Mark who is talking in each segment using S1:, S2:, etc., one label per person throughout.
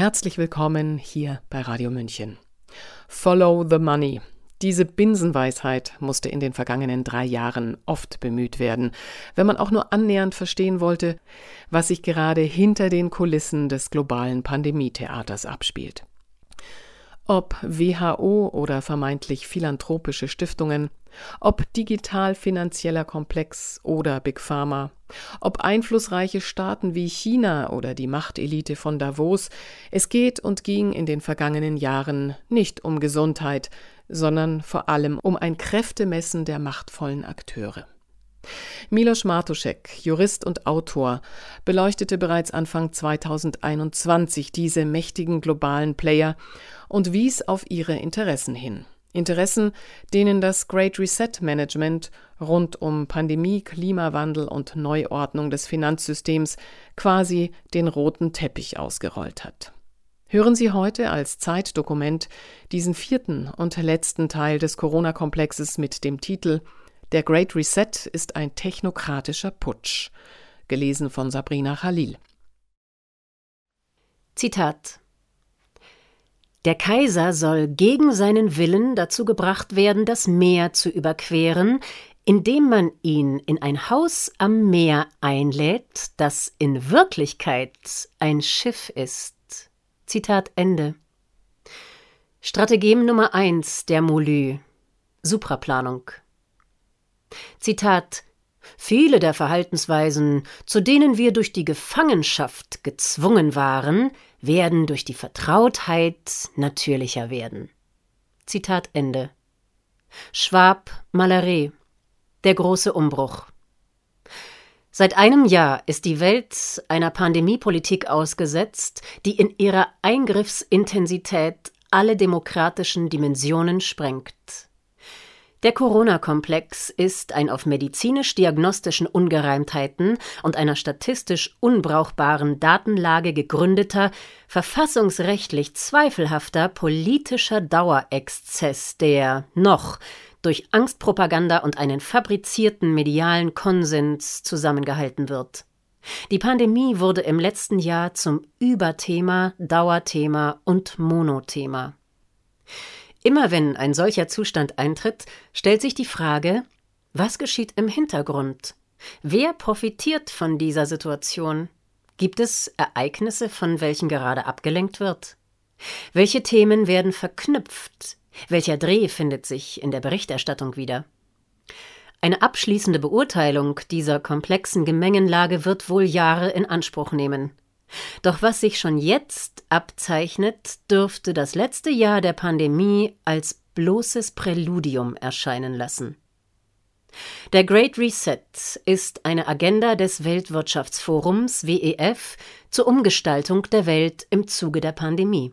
S1: Herzlich willkommen hier bei Radio München. Follow the Money. Diese Binsenweisheit musste in den vergangenen drei Jahren oft bemüht werden, wenn man auch nur annähernd verstehen wollte, was sich gerade hinter den Kulissen des globalen Pandemietheaters abspielt. Ob WHO oder vermeintlich philanthropische Stiftungen, ob digital finanzieller Komplex oder Big Pharma, ob einflussreiche Staaten wie China oder die Machtelite von Davos, es geht und ging in den vergangenen Jahren nicht um Gesundheit, sondern vor allem um ein Kräftemessen der machtvollen Akteure. Milos Martuszek, Jurist und Autor, beleuchtete bereits Anfang 2021 diese mächtigen globalen Player und wies auf ihre Interessen hin. Interessen, denen das Great Reset Management rund um Pandemie, Klimawandel und Neuordnung des Finanzsystems quasi den roten Teppich ausgerollt hat. Hören Sie heute als Zeitdokument diesen vierten und letzten Teil des Corona-Komplexes mit dem Titel Der Great Reset ist ein technokratischer Putsch, gelesen von Sabrina Khalil.
S2: Zitat Der Kaiser soll gegen seinen Willen dazu gebracht werden, das Meer zu überqueren, indem man ihn in ein Haus am Meer einlädt, das in Wirklichkeit ein Schiff ist. Zitat Ende. Strategem Nummer 1 der Molü Supraplanung. Zitat Viele der Verhaltensweisen, zu denen wir durch die Gefangenschaft gezwungen waren, werden durch die Vertrautheit natürlicher werden. Zitat Ende. Schwab Mallaré Der große Umbruch. Seit einem Jahr ist die Welt einer Pandemiepolitik ausgesetzt, die in ihrer Eingriffsintensität alle demokratischen Dimensionen sprengt. Der Corona-Komplex ist ein auf medizinisch-diagnostischen Ungereimtheiten und einer statistisch unbrauchbaren Datenlage gegründeter, verfassungsrechtlich zweifelhafter politischer Dauerexzess, der noch durch Angstpropaganda und einen fabrizierten medialen Konsens zusammengehalten wird. Die Pandemie wurde im letzten Jahr zum Überthema, Dauerthema und Monothema. Immer wenn ein solcher Zustand eintritt, stellt sich die Frage, was geschieht im Hintergrund? Wer profitiert von dieser Situation? Gibt es Ereignisse, von welchen gerade abgelenkt wird? Welche Themen werden verknüpft? Welcher Dreh findet sich in der Berichterstattung wieder? Eine abschließende Beurteilung dieser komplexen Gemengenlage wird wohl Jahre in Anspruch nehmen. Doch was sich schon jetzt abzeichnet, dürfte das letzte Jahr der Pandemie als bloßes Präludium erscheinen lassen. Der Great Reset ist eine Agenda des Weltwirtschaftsforums WEF zur Umgestaltung der Welt im Zuge der Pandemie.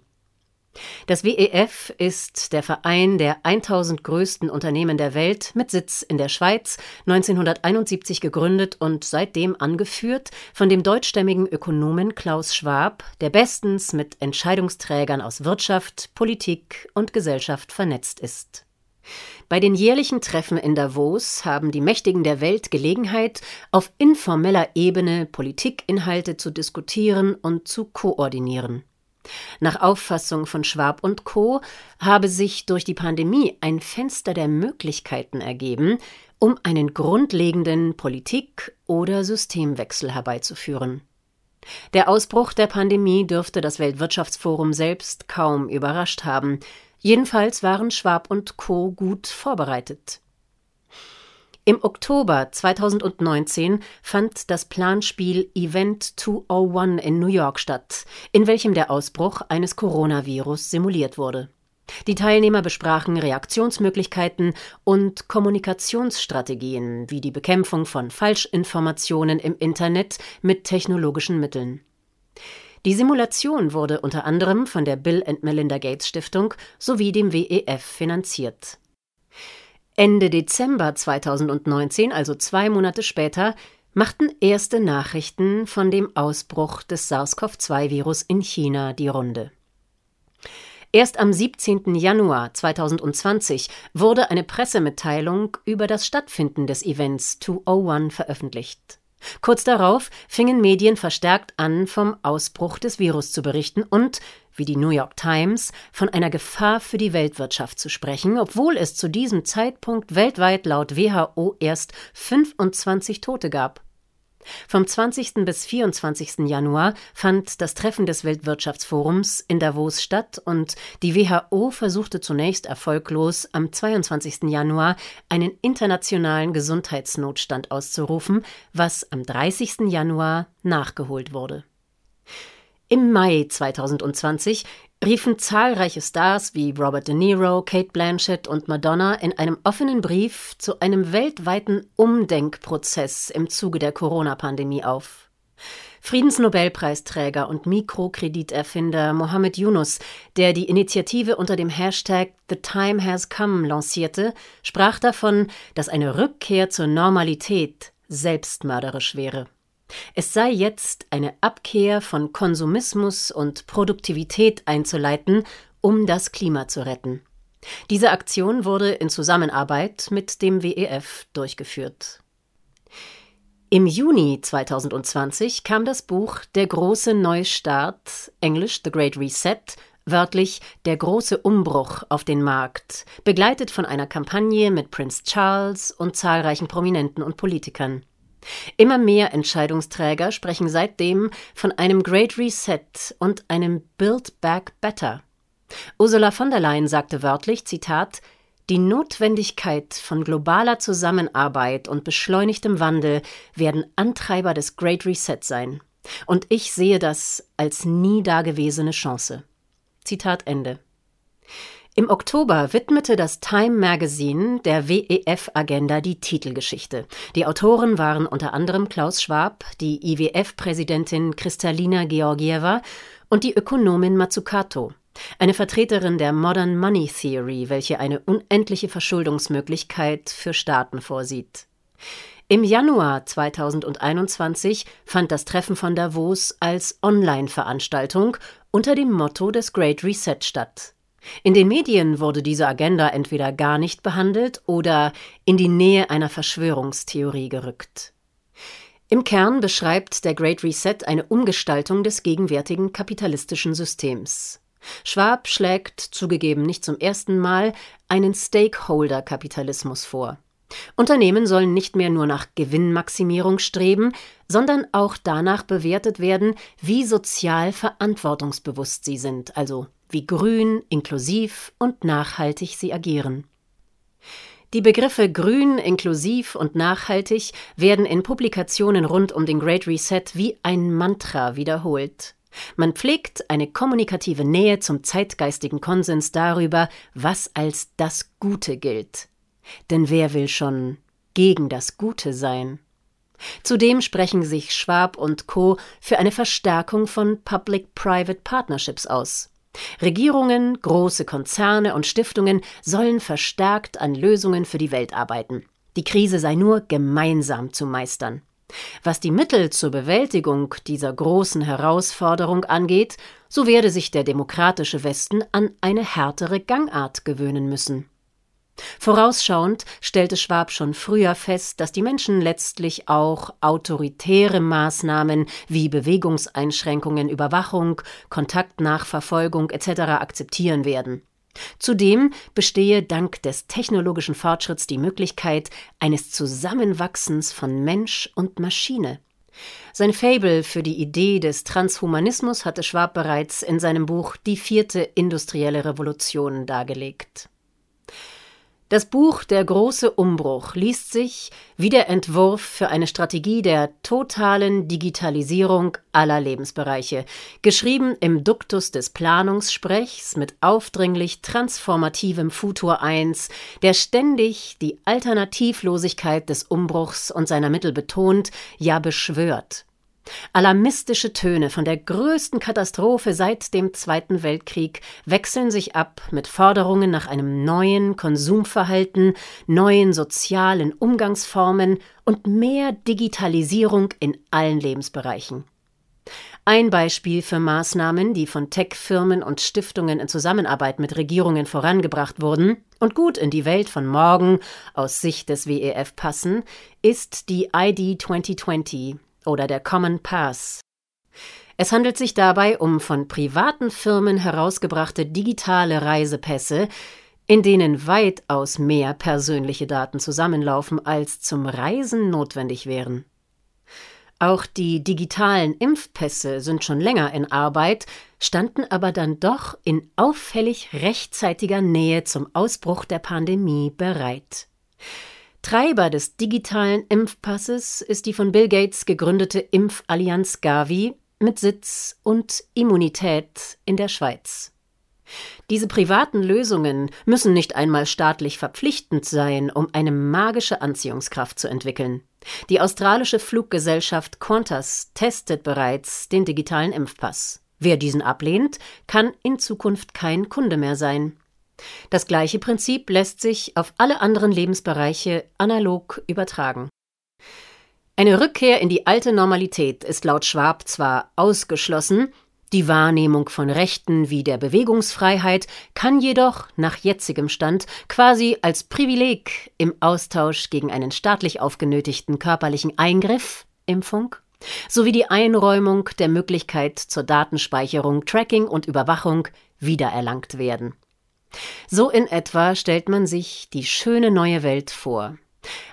S2: Das WEF ist der Verein der 1000 größten Unternehmen der Welt mit Sitz in der Schweiz, 1971 gegründet und seitdem angeführt von dem deutschstämmigen Ökonomen Klaus Schwab, der bestens mit Entscheidungsträgern aus Wirtschaft, Politik und Gesellschaft vernetzt ist. Bei den jährlichen Treffen in Davos haben die Mächtigen der Welt Gelegenheit, auf informeller Ebene Politikinhalte zu diskutieren und zu koordinieren. Nach Auffassung von Schwab und Co. habe sich durch die Pandemie ein Fenster der Möglichkeiten ergeben, um einen grundlegenden Politik- oder Systemwechsel herbeizuführen. Der Ausbruch der Pandemie dürfte das Weltwirtschaftsforum selbst kaum überrascht haben. Jedenfalls waren Schwab und Co. gut vorbereitet. Im Oktober 2019 fand das Planspiel Event 201 in New York statt, in welchem der Ausbruch eines Coronavirus simuliert wurde. Die Teilnehmer besprachen Reaktionsmöglichkeiten und Kommunikationsstrategien wie die Bekämpfung von Falschinformationen im Internet mit technologischen Mitteln. Die Simulation wurde unter anderem von der Bill and Melinda Gates Stiftung sowie dem WEF finanziert. Ende Dezember 2019, also zwei Monate später, machten erste Nachrichten von dem Ausbruch des SARS-CoV-2-Virus in China die Runde. Erst am 17. Januar 2020 wurde eine Pressemitteilung über das Stattfinden des Events 201 veröffentlicht. Kurz darauf fingen Medien verstärkt an, vom Ausbruch des Virus zu berichten und, wie die New York Times, von einer Gefahr für die Weltwirtschaft zu sprechen, obwohl es zu diesem Zeitpunkt weltweit laut WHO erst 25 Tote gab. Vom 20. bis 24. Januar fand das Treffen des Weltwirtschaftsforums in Davos statt und die WHO versuchte zunächst erfolglos am 22. Januar einen internationalen Gesundheitsnotstand auszurufen, was am 30. Januar nachgeholt wurde. Im Mai 2020 riefen zahlreiche Stars wie Robert De Niro, Kate Blanchett und Madonna in einem offenen Brief zu einem weltweiten Umdenkprozess im Zuge der Corona-Pandemie auf. Friedensnobelpreisträger und Mikrokrediterfinder Mohammed Yunus, der die Initiative unter dem Hashtag The Time Has Come lancierte, sprach davon, dass eine Rückkehr zur Normalität selbstmörderisch wäre. Es sei jetzt eine Abkehr von Konsumismus und Produktivität einzuleiten, um das Klima zu retten. Diese Aktion wurde in Zusammenarbeit mit dem WEF durchgeführt. Im Juni 2020 kam das Buch Der große Neustart, englisch The Great Reset, wörtlich Der große Umbruch auf den Markt, begleitet von einer Kampagne mit Prince Charles und zahlreichen Prominenten und Politikern. Immer mehr Entscheidungsträger sprechen seitdem von einem Great Reset und einem Build Back Better. Ursula von der Leyen sagte wörtlich, Zitat, die Notwendigkeit von globaler Zusammenarbeit und beschleunigtem Wandel werden Antreiber des Great Reset sein. Und ich sehe das als nie dagewesene Chance. Zitat Ende. Im Oktober widmete das Time Magazine der WEF-Agenda die Titelgeschichte. Die Autoren waren unter anderem Klaus Schwab, die IWF-Präsidentin Kristalina Georgieva und die Ökonomin Matsukato, eine Vertreterin der Modern Money Theory, welche eine unendliche Verschuldungsmöglichkeit für Staaten vorsieht. Im Januar 2021 fand das Treffen von Davos als Online-Veranstaltung unter dem Motto des Great Reset statt. In den Medien wurde diese Agenda entweder gar nicht behandelt oder in die Nähe einer Verschwörungstheorie gerückt. Im Kern beschreibt der Great Reset eine Umgestaltung des gegenwärtigen kapitalistischen Systems. Schwab schlägt, zugegeben nicht zum ersten Mal, einen Stakeholder-Kapitalismus vor. Unternehmen sollen nicht mehr nur nach Gewinnmaximierung streben, sondern auch danach bewertet werden, wie sozial verantwortungsbewusst sie sind, also wie grün, inklusiv und nachhaltig sie agieren. Die Begriffe grün, inklusiv und nachhaltig werden in Publikationen rund um den Great Reset wie ein Mantra wiederholt. Man pflegt eine kommunikative Nähe zum zeitgeistigen Konsens darüber, was als das Gute gilt. Denn wer will schon gegen das Gute sein? Zudem sprechen sich Schwab und Co. für eine Verstärkung von Public-Private Partnerships aus. Regierungen, große Konzerne und Stiftungen sollen verstärkt an Lösungen für die Welt arbeiten. Die Krise sei nur gemeinsam zu meistern. Was die Mittel zur Bewältigung dieser großen Herausforderung angeht, so werde sich der demokratische Westen an eine härtere Gangart gewöhnen müssen. Vorausschauend stellte Schwab schon früher fest, dass die Menschen letztlich auch autoritäre Maßnahmen wie Bewegungseinschränkungen, Überwachung, Kontaktnachverfolgung etc. akzeptieren werden. Zudem bestehe dank des technologischen Fortschritts die Möglichkeit eines Zusammenwachsens von Mensch und Maschine. Sein Fable für die Idee des Transhumanismus hatte Schwab bereits in seinem Buch Die vierte industrielle Revolution dargelegt. Das Buch Der große Umbruch liest sich wie der Entwurf für eine Strategie der totalen Digitalisierung aller Lebensbereiche, geschrieben im Duktus des Planungssprechs mit aufdringlich transformativem Futur 1, der ständig die Alternativlosigkeit des Umbruchs und seiner Mittel betont, ja beschwört. Alarmistische Töne von der größten Katastrophe seit dem Zweiten Weltkrieg wechseln sich ab mit Forderungen nach einem neuen Konsumverhalten, neuen sozialen Umgangsformen und mehr Digitalisierung in allen Lebensbereichen. Ein Beispiel für Maßnahmen, die von Tech-Firmen und Stiftungen in Zusammenarbeit mit Regierungen vorangebracht wurden und gut in die Welt von morgen aus Sicht des WEF passen, ist die ID 2020 oder der Common Pass. Es handelt sich dabei um von privaten Firmen herausgebrachte digitale Reisepässe, in denen weitaus mehr persönliche Daten zusammenlaufen, als zum Reisen notwendig wären. Auch die digitalen Impfpässe sind schon länger in Arbeit, standen aber dann doch in auffällig rechtzeitiger Nähe zum Ausbruch der Pandemie bereit. Treiber des digitalen Impfpasses ist die von Bill Gates gegründete Impfallianz Gavi mit Sitz und Immunität in der Schweiz. Diese privaten Lösungen müssen nicht einmal staatlich verpflichtend sein, um eine magische Anziehungskraft zu entwickeln. Die australische Fluggesellschaft Qantas testet bereits den digitalen Impfpass. Wer diesen ablehnt, kann in Zukunft kein Kunde mehr sein. Das gleiche Prinzip lässt sich auf alle anderen Lebensbereiche analog übertragen. Eine Rückkehr in die alte Normalität ist laut Schwab zwar ausgeschlossen, die Wahrnehmung von Rechten wie der Bewegungsfreiheit kann jedoch nach jetzigem Stand quasi als Privileg im Austausch gegen einen staatlich aufgenötigten körperlichen Eingriff Impfung sowie die Einräumung der Möglichkeit zur Datenspeicherung, Tracking und Überwachung wiedererlangt werden. So in etwa stellt man sich die schöne neue Welt vor,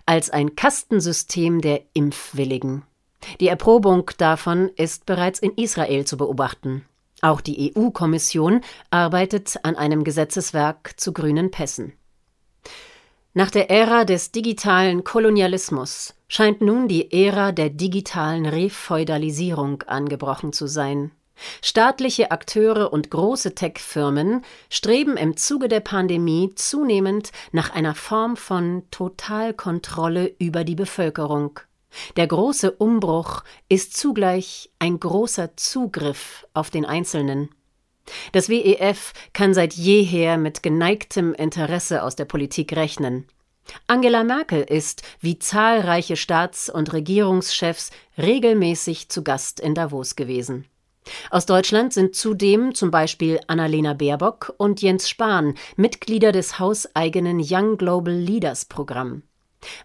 S2: als ein Kastensystem der Impfwilligen. Die Erprobung davon ist bereits in Israel zu beobachten. Auch die EU-Kommission arbeitet an einem Gesetzeswerk zu grünen Pässen. Nach der Ära des digitalen Kolonialismus scheint nun die Ära der digitalen Refeudalisierung angebrochen zu sein. Staatliche Akteure und große Tech-Firmen streben im Zuge der Pandemie zunehmend nach einer Form von Totalkontrolle über die Bevölkerung. Der große Umbruch ist zugleich ein großer Zugriff auf den Einzelnen. Das WEF kann seit jeher mit geneigtem Interesse aus der Politik rechnen. Angela Merkel ist, wie zahlreiche Staats- und Regierungschefs, regelmäßig zu Gast in Davos gewesen. Aus Deutschland sind zudem zum Beispiel Annalena Baerbock und Jens Spahn Mitglieder des hauseigenen Young Global Leaders Programm.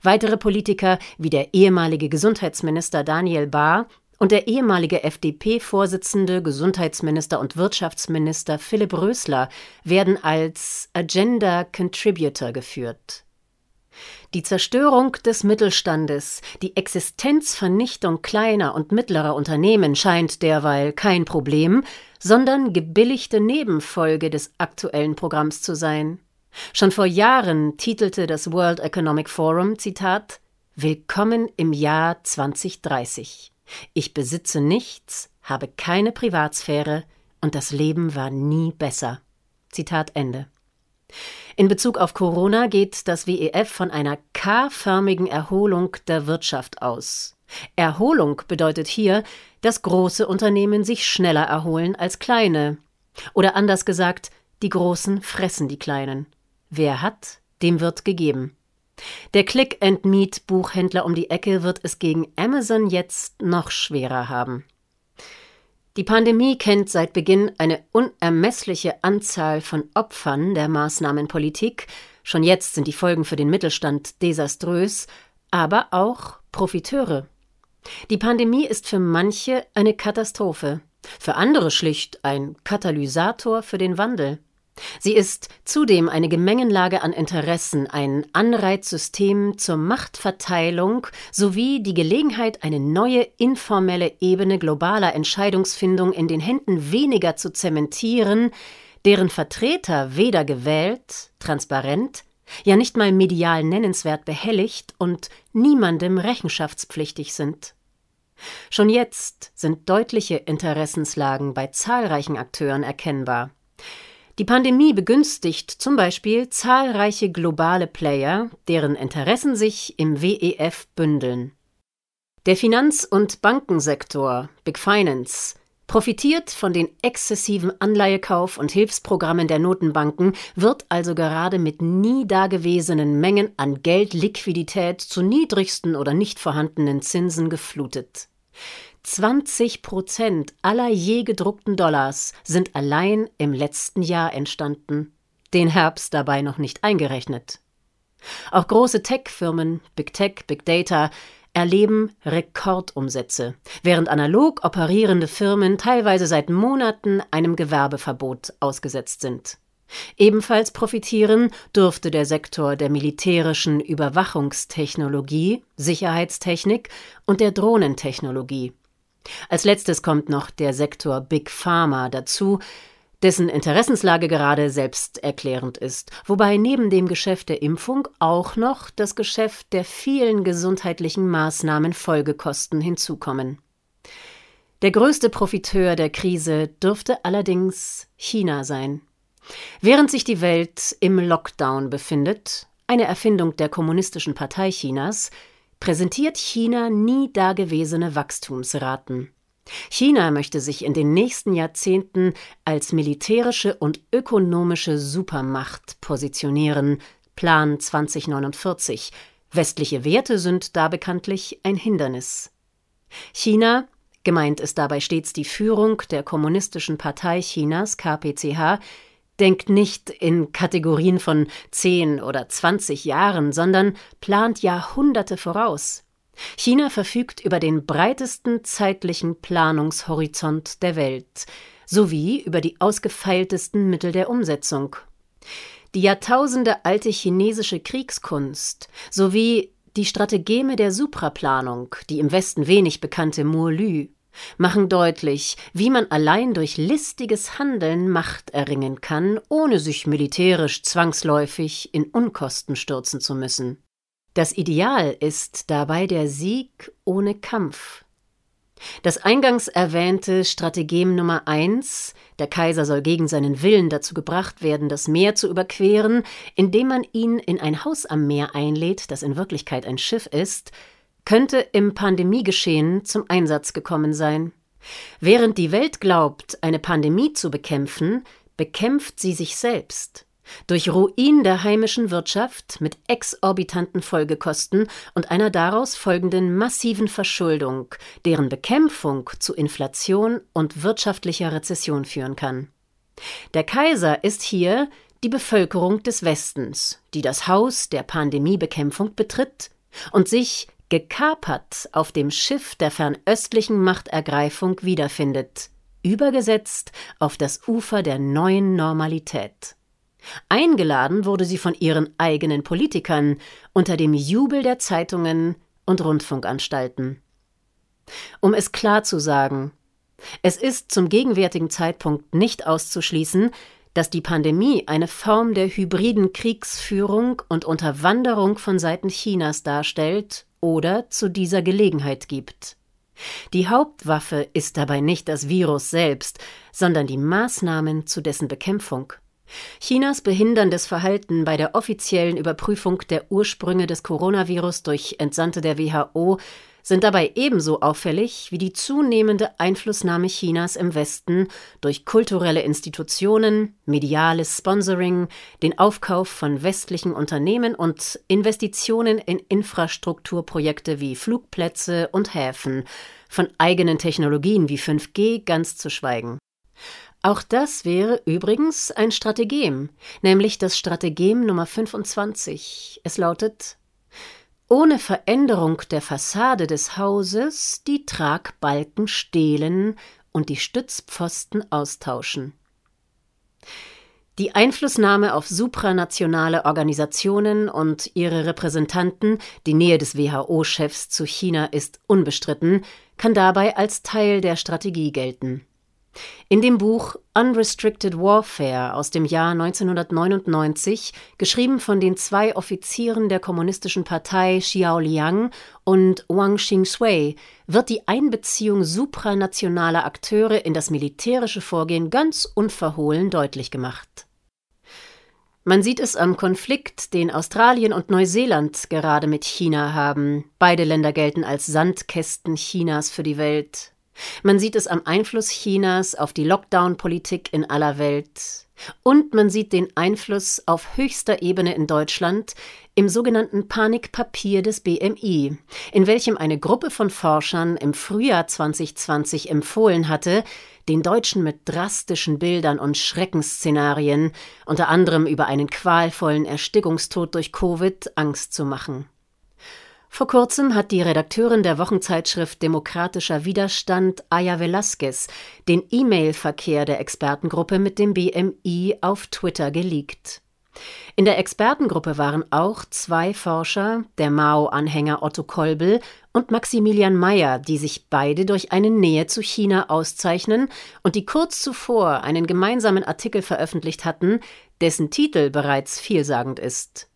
S2: Weitere Politiker wie der ehemalige Gesundheitsminister Daniel Bahr und der ehemalige FDP-Vorsitzende, Gesundheitsminister und Wirtschaftsminister Philipp Rösler werden als Agenda Contributor geführt. Die Zerstörung des Mittelstandes, die Existenzvernichtung kleiner und mittlerer Unternehmen scheint derweil kein Problem, sondern gebilligte Nebenfolge des aktuellen Programms zu sein. Schon vor Jahren titelte das World Economic Forum, Zitat, Willkommen im Jahr 2030. Ich besitze nichts, habe keine Privatsphäre und das Leben war nie besser. Zitat Ende. In Bezug auf Corona geht das WEF von einer K-förmigen Erholung der Wirtschaft aus. Erholung bedeutet hier, dass große Unternehmen sich schneller erholen als kleine. Oder anders gesagt, die Großen fressen die Kleinen. Wer hat, dem wird gegeben. Der Click-and-Meet-Buchhändler um die Ecke wird es gegen Amazon jetzt noch schwerer haben. Die Pandemie kennt seit Beginn eine unermessliche Anzahl von Opfern der Maßnahmenpolitik. Schon jetzt sind die Folgen für den Mittelstand desaströs, aber auch Profiteure. Die Pandemie ist für manche eine Katastrophe, für andere schlicht ein Katalysator für den Wandel. Sie ist zudem eine Gemengenlage an Interessen, ein Anreizsystem zur Machtverteilung sowie die Gelegenheit, eine neue informelle Ebene globaler Entscheidungsfindung in den Händen weniger zu zementieren, deren Vertreter weder gewählt, transparent, ja nicht mal medial nennenswert behelligt und niemandem rechenschaftspflichtig sind. Schon jetzt sind deutliche Interessenslagen bei zahlreichen Akteuren erkennbar. Die Pandemie begünstigt zum Beispiel zahlreiche globale Player, deren Interessen sich im WEF bündeln. Der Finanz- und Bankensektor, Big Finance, profitiert von den exzessiven Anleihekauf- und Hilfsprogrammen der Notenbanken, wird also gerade mit nie dagewesenen Mengen an Geldliquidität zu niedrigsten oder nicht vorhandenen Zinsen geflutet. 20 Prozent aller je gedruckten Dollars sind allein im letzten Jahr entstanden, den Herbst dabei noch nicht eingerechnet. Auch große Tech-Firmen, Big Tech, Big Data, erleben Rekordumsätze, während analog operierende Firmen teilweise seit Monaten einem Gewerbeverbot ausgesetzt sind. Ebenfalls profitieren dürfte der Sektor der militärischen Überwachungstechnologie, Sicherheitstechnik und der Drohnentechnologie. Als letztes kommt noch der Sektor Big Pharma dazu, dessen Interessenslage gerade selbsterklärend ist, wobei neben dem Geschäft der Impfung auch noch das Geschäft der vielen gesundheitlichen Maßnahmen Folgekosten hinzukommen. Der größte Profiteur der Krise dürfte allerdings China sein. Während sich die Welt im Lockdown befindet, eine Erfindung der Kommunistischen Partei Chinas, präsentiert China nie dagewesene Wachstumsraten. China möchte sich in den nächsten Jahrzehnten als militärische und ökonomische Supermacht positionieren. Plan 2049. Westliche Werte sind da bekanntlich ein Hindernis. China, gemeint ist dabei stets die Führung der Kommunistischen Partei Chinas KPCH, denkt nicht in Kategorien von 10 oder 20 Jahren, sondern plant Jahrhunderte voraus. China verfügt über den breitesten zeitlichen Planungshorizont der Welt sowie über die ausgefeiltesten Mittel der Umsetzung. Die jahrtausendealte chinesische Kriegskunst sowie die Strategeme der Supraplanung, die im Westen wenig bekannte Lü, machen deutlich, wie man allein durch listiges Handeln Macht erringen kann, ohne sich militärisch zwangsläufig in Unkosten stürzen zu müssen. Das Ideal ist dabei der Sieg ohne Kampf. Das eingangs erwähnte Strategem Nummer eins, der Kaiser soll gegen seinen Willen dazu gebracht werden, das Meer zu überqueren, indem man ihn in ein Haus am Meer einlädt, das in Wirklichkeit ein Schiff ist, könnte im Pandemiegeschehen zum Einsatz gekommen sein. Während die Welt glaubt, eine Pandemie zu bekämpfen, bekämpft sie sich selbst durch Ruin der heimischen Wirtschaft mit exorbitanten Folgekosten und einer daraus folgenden massiven Verschuldung, deren Bekämpfung zu Inflation und wirtschaftlicher Rezession führen kann. Der Kaiser ist hier die Bevölkerung des Westens, die das Haus der Pandemiebekämpfung betritt und sich gekapert auf dem Schiff der fernöstlichen Machtergreifung wiederfindet, übergesetzt auf das Ufer der neuen Normalität. Eingeladen wurde sie von ihren eigenen Politikern unter dem Jubel der Zeitungen und Rundfunkanstalten. Um es klar zu sagen, es ist zum gegenwärtigen Zeitpunkt nicht auszuschließen, dass die Pandemie eine Form der hybriden Kriegsführung und Unterwanderung von Seiten Chinas darstellt oder zu dieser Gelegenheit gibt. Die Hauptwaffe ist dabei nicht das Virus selbst, sondern die Maßnahmen zu dessen Bekämpfung. Chinas behinderndes Verhalten bei der offiziellen Überprüfung der Ursprünge des Coronavirus durch Entsandte der WHO sind dabei ebenso auffällig wie die zunehmende Einflussnahme Chinas im Westen durch kulturelle Institutionen, mediales Sponsoring, den Aufkauf von westlichen Unternehmen und Investitionen in Infrastrukturprojekte wie Flugplätze und Häfen, von eigenen Technologien wie 5G ganz zu schweigen. Auch das wäre übrigens ein Strategem, nämlich das Strategem Nummer 25. Es lautet ohne Veränderung der Fassade des Hauses die Tragbalken stehlen und die Stützpfosten austauschen. Die Einflussnahme auf supranationale Organisationen und ihre Repräsentanten, die Nähe des WHO-Chefs zu China ist unbestritten, kann dabei als Teil der Strategie gelten. In dem Buch Unrestricted Warfare aus dem Jahr 1999, geschrieben von den zwei Offizieren der Kommunistischen Partei Xiao Liang und Wang Xingshui, wird die Einbeziehung supranationaler Akteure in das militärische Vorgehen ganz unverhohlen deutlich gemacht. Man sieht es am Konflikt, den Australien und Neuseeland gerade mit China haben. Beide Länder gelten als Sandkästen Chinas für die Welt. Man sieht es am Einfluss Chinas auf die Lockdown-Politik in aller Welt. Und man sieht den Einfluss auf höchster Ebene in Deutschland im sogenannten Panikpapier des BMI, in welchem eine Gruppe von Forschern im Frühjahr 2020 empfohlen hatte, den Deutschen mit drastischen Bildern und Schreckensszenarien, unter anderem über einen qualvollen Erstickungstod durch Covid, Angst zu machen. Vor kurzem hat die Redakteurin der Wochenzeitschrift Demokratischer Widerstand, Aya Velasquez, den E-Mail-Verkehr der Expertengruppe mit dem BMI auf Twitter geleakt. In der Expertengruppe waren auch zwei Forscher, der Mao-Anhänger Otto Kolbel und Maximilian Mayer, die sich beide durch eine Nähe zu China auszeichnen und die kurz zuvor einen gemeinsamen Artikel veröffentlicht hatten, dessen Titel bereits vielsagend ist.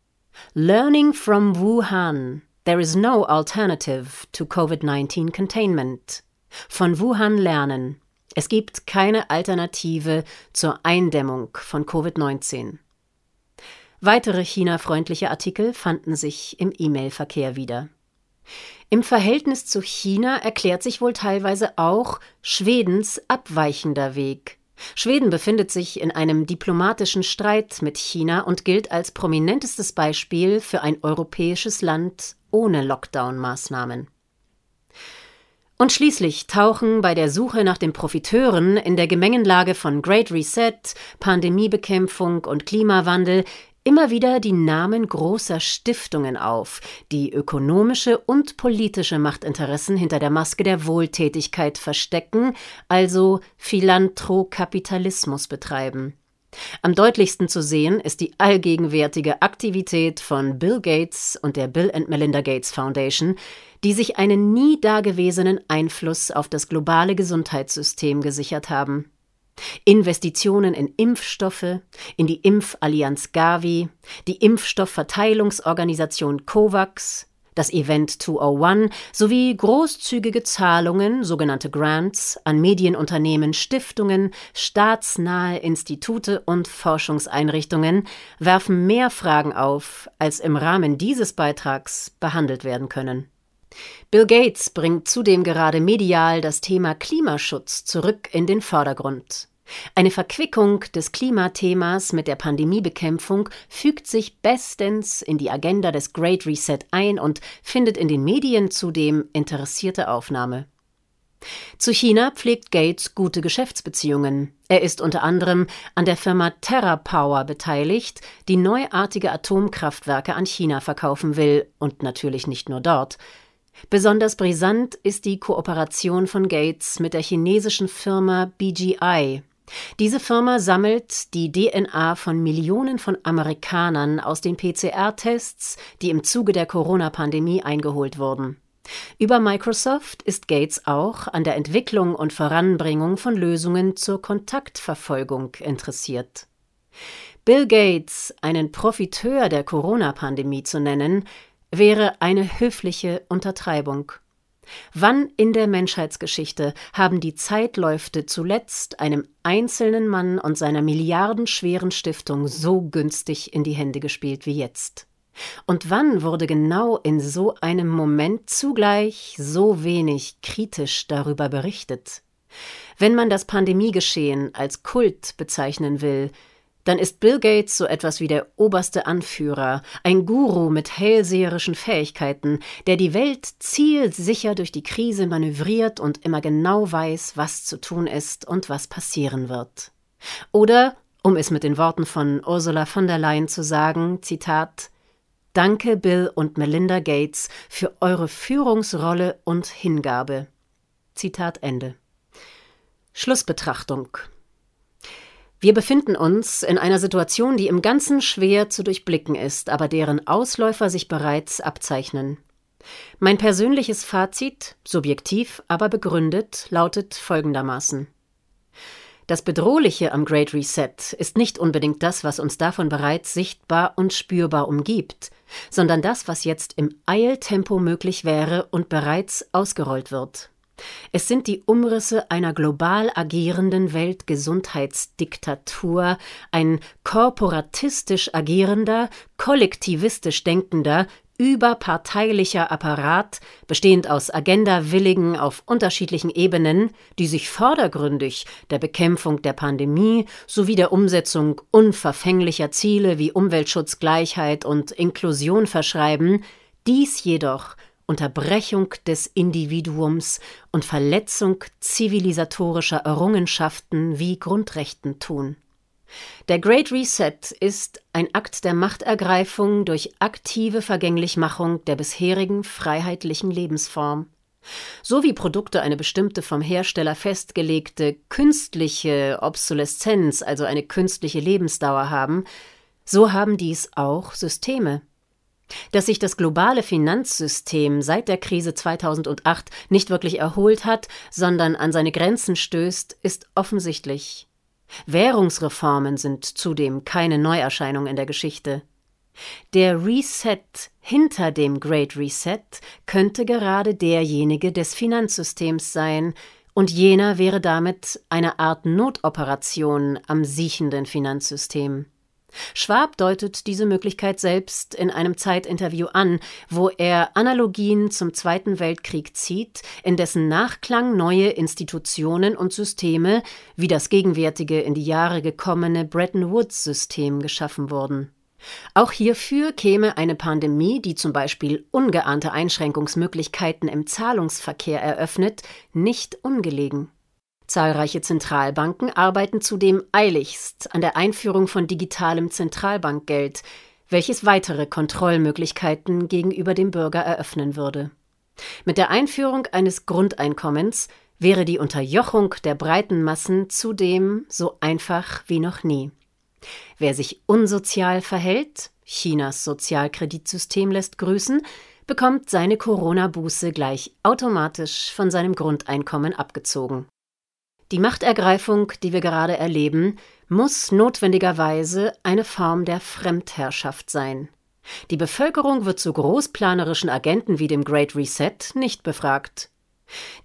S2: Learning from Wuhan There is no alternative to COVID-19 containment. Von Wuhan lernen. Es gibt keine Alternative zur Eindämmung von Covid-19. Weitere China-freundliche Artikel fanden sich im E-Mail-Verkehr wieder. Im Verhältnis zu China erklärt sich wohl teilweise auch Schwedens abweichender Weg. Schweden befindet sich in einem diplomatischen Streit mit China und gilt als prominentestes Beispiel für ein europäisches Land ohne Lockdown-Maßnahmen. Und schließlich tauchen bei der Suche nach den Profiteuren in der Gemengenlage von Great Reset, Pandemiebekämpfung und Klimawandel immer wieder die Namen großer Stiftungen auf, die ökonomische und politische Machtinteressen hinter der Maske der Wohltätigkeit verstecken, also Philanthrokapitalismus betreiben. Am deutlichsten zu sehen ist die allgegenwärtige Aktivität von Bill Gates und der Bill and Melinda Gates Foundation, die sich einen nie dagewesenen Einfluss auf das globale Gesundheitssystem gesichert haben. Investitionen in Impfstoffe, in die Impfallianz Gavi, die Impfstoffverteilungsorganisation COVAX, das Event 201 sowie großzügige Zahlungen, sogenannte Grants, an Medienunternehmen, Stiftungen, staatsnahe Institute und Forschungseinrichtungen werfen mehr Fragen auf, als im Rahmen dieses Beitrags behandelt werden können. Bill Gates bringt zudem gerade medial das Thema Klimaschutz zurück in den Vordergrund. Eine Verquickung des Klimathemas mit der Pandemiebekämpfung fügt sich bestens in die Agenda des Great Reset ein und findet in den Medien zudem interessierte Aufnahme. Zu China pflegt Gates gute Geschäftsbeziehungen. Er ist unter anderem an der Firma TerraPower beteiligt, die neuartige Atomkraftwerke an China verkaufen will und natürlich nicht nur dort. Besonders brisant ist die Kooperation von Gates mit der chinesischen Firma BGI, diese Firma sammelt die DNA von Millionen von Amerikanern aus den PCR-Tests, die im Zuge der Corona-Pandemie eingeholt wurden. Über Microsoft ist Gates auch an der Entwicklung und Voranbringung von Lösungen zur Kontaktverfolgung interessiert. Bill Gates einen Profiteur der Corona-Pandemie zu nennen, wäre eine höfliche Untertreibung. Wann in der Menschheitsgeschichte haben die Zeitläufte zuletzt einem einzelnen Mann und seiner milliardenschweren Stiftung so günstig in die Hände gespielt wie jetzt? Und wann wurde genau in so einem Moment zugleich so wenig kritisch darüber berichtet? Wenn man das Pandemiegeschehen als Kult bezeichnen will, dann ist Bill Gates so etwas wie der oberste Anführer, ein Guru mit hellseherischen Fähigkeiten, der die Welt zielsicher durch die Krise manövriert und immer genau weiß, was zu tun ist und was passieren wird. Oder, um es mit den Worten von Ursula von der Leyen zu sagen, Zitat Danke Bill und Melinda Gates für eure Führungsrolle und Hingabe. Zitat Ende. Schlussbetrachtung wir befinden uns in einer Situation, die im Ganzen schwer zu durchblicken ist, aber deren Ausläufer sich bereits abzeichnen. Mein persönliches Fazit, subjektiv, aber begründet, lautet folgendermaßen. Das Bedrohliche am Great Reset ist nicht unbedingt das, was uns davon bereits sichtbar und spürbar umgibt, sondern das, was jetzt im Eiltempo möglich wäre und bereits ausgerollt wird. Es sind die Umrisse einer global agierenden Weltgesundheitsdiktatur, ein korporatistisch agierender, kollektivistisch denkender, überparteilicher Apparat, bestehend aus Agenda-Willigen auf unterschiedlichen Ebenen, die sich vordergründig der Bekämpfung der Pandemie sowie der Umsetzung unverfänglicher Ziele wie Umweltschutz, Gleichheit und Inklusion verschreiben, dies jedoch Unterbrechung des Individuums und Verletzung zivilisatorischer Errungenschaften wie Grundrechten tun. Der Great Reset ist ein Akt der Machtergreifung durch aktive Vergänglichmachung der bisherigen freiheitlichen Lebensform. So wie Produkte eine bestimmte vom Hersteller festgelegte künstliche Obsoleszenz, also eine künstliche Lebensdauer haben, so haben dies auch Systeme. Dass sich das globale Finanzsystem seit der Krise 2008 nicht wirklich erholt hat, sondern an seine Grenzen stößt, ist offensichtlich. Währungsreformen sind zudem keine Neuerscheinung in der Geschichte. Der Reset hinter dem Great Reset könnte gerade derjenige des Finanzsystems sein, und jener wäre damit eine Art Notoperation am siechenden Finanzsystem. Schwab deutet diese Möglichkeit selbst in einem Zeitinterview an, wo er Analogien zum Zweiten Weltkrieg zieht, in dessen Nachklang neue Institutionen und Systeme wie das gegenwärtige in die Jahre gekommene Bretton Woods-System geschaffen wurden. Auch hierfür käme eine Pandemie, die zum Beispiel ungeahnte Einschränkungsmöglichkeiten im Zahlungsverkehr eröffnet, nicht ungelegen. Zahlreiche Zentralbanken arbeiten zudem eiligst an der Einführung von digitalem Zentralbankgeld, welches weitere Kontrollmöglichkeiten gegenüber dem Bürger eröffnen würde. Mit der Einführung eines Grundeinkommens wäre die Unterjochung der breiten Massen zudem so einfach wie noch nie. Wer sich unsozial verhält, Chinas Sozialkreditsystem lässt grüßen, bekommt seine Corona-Buße gleich automatisch von seinem Grundeinkommen abgezogen. Die Machtergreifung, die wir gerade erleben, muss notwendigerweise eine Form der Fremdherrschaft sein. Die Bevölkerung wird zu großplanerischen Agenten wie dem Great Reset nicht befragt.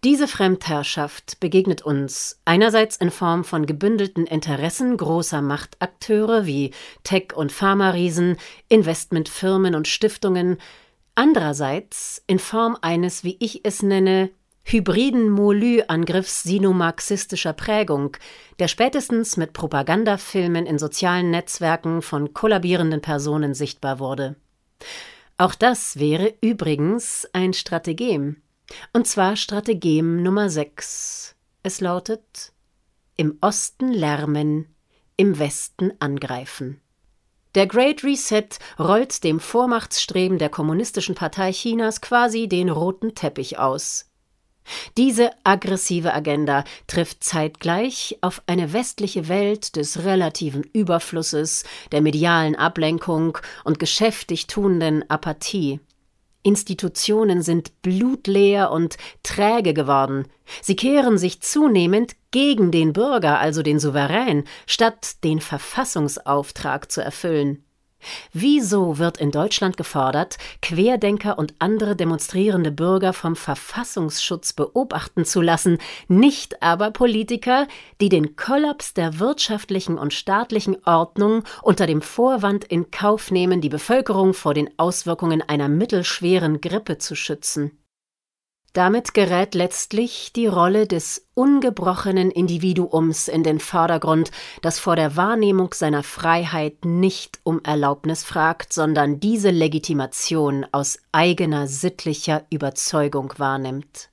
S2: Diese Fremdherrschaft begegnet uns einerseits in Form von gebündelten Interessen großer Machtakteure wie Tech- und Pharma-Riesen, Investmentfirmen und Stiftungen, andererseits in Form eines, wie ich es nenne, hybriden Molü-Angriffs sinomarxistischer Prägung, der spätestens mit Propagandafilmen in sozialen Netzwerken von kollabierenden Personen sichtbar wurde. Auch das wäre übrigens ein Strategem. Und zwar Strategem Nummer 6. Es lautet Im Osten lärmen, im Westen angreifen. Der Great Reset rollt dem Vormachtsstreben der Kommunistischen Partei Chinas quasi den roten Teppich aus. Diese aggressive Agenda trifft zeitgleich auf eine westliche Welt des relativen Überflusses, der medialen Ablenkung und geschäftig tuenden Apathie. Institutionen sind blutleer und träge geworden. Sie kehren sich zunehmend gegen den Bürger, also den Souverän, statt den Verfassungsauftrag zu erfüllen. Wieso wird in Deutschland gefordert, Querdenker und andere demonstrierende Bürger vom Verfassungsschutz beobachten zu lassen, nicht aber Politiker, die den Kollaps der wirtschaftlichen und staatlichen Ordnung unter dem Vorwand in Kauf nehmen, die Bevölkerung vor den Auswirkungen einer mittelschweren Grippe zu schützen? Damit gerät letztlich die Rolle des ungebrochenen Individuums in den Vordergrund, das vor der Wahrnehmung seiner Freiheit nicht um Erlaubnis fragt, sondern diese Legitimation aus eigener sittlicher Überzeugung wahrnimmt.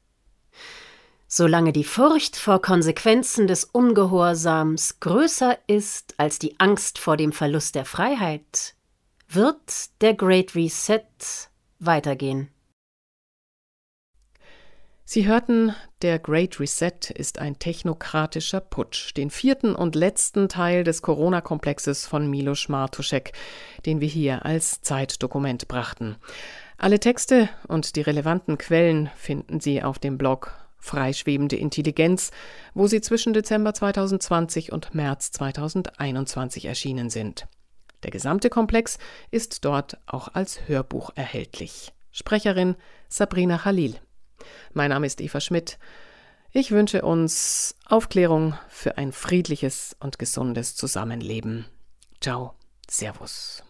S2: Solange die Furcht vor Konsequenzen des Ungehorsams größer ist als die Angst vor dem Verlust der Freiheit, wird der Great Reset weitergehen.
S1: Sie hörten, der Great Reset ist ein technokratischer Putsch, den vierten und letzten Teil des Corona-Komplexes von Milos Martuszek, den wir hier als Zeitdokument brachten. Alle Texte und die relevanten Quellen finden Sie auf dem Blog Freischwebende Intelligenz, wo sie zwischen Dezember 2020 und März 2021 erschienen sind. Der gesamte Komplex ist dort auch als Hörbuch erhältlich. Sprecherin Sabrina Khalil. Mein Name ist Eva Schmidt. Ich wünsche uns Aufklärung für ein friedliches und gesundes Zusammenleben. Ciao, Servus.